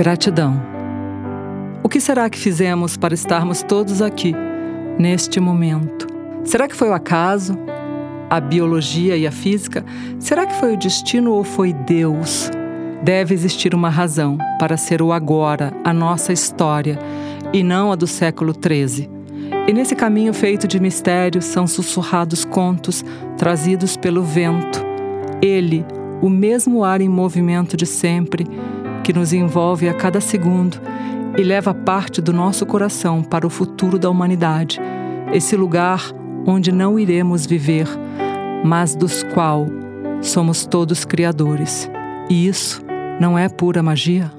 Gratidão. O que será que fizemos para estarmos todos aqui, neste momento? Será que foi o acaso? A biologia e a física? Será que foi o destino ou foi Deus? Deve existir uma razão para ser o agora, a nossa história, e não a do século XIII. E nesse caminho feito de mistérios são sussurrados contos trazidos pelo vento. Ele, o mesmo ar em movimento de sempre, que nos envolve a cada segundo e leva parte do nosso coração para o futuro da humanidade, esse lugar onde não iremos viver, mas dos qual somos todos criadores. E isso não é pura magia?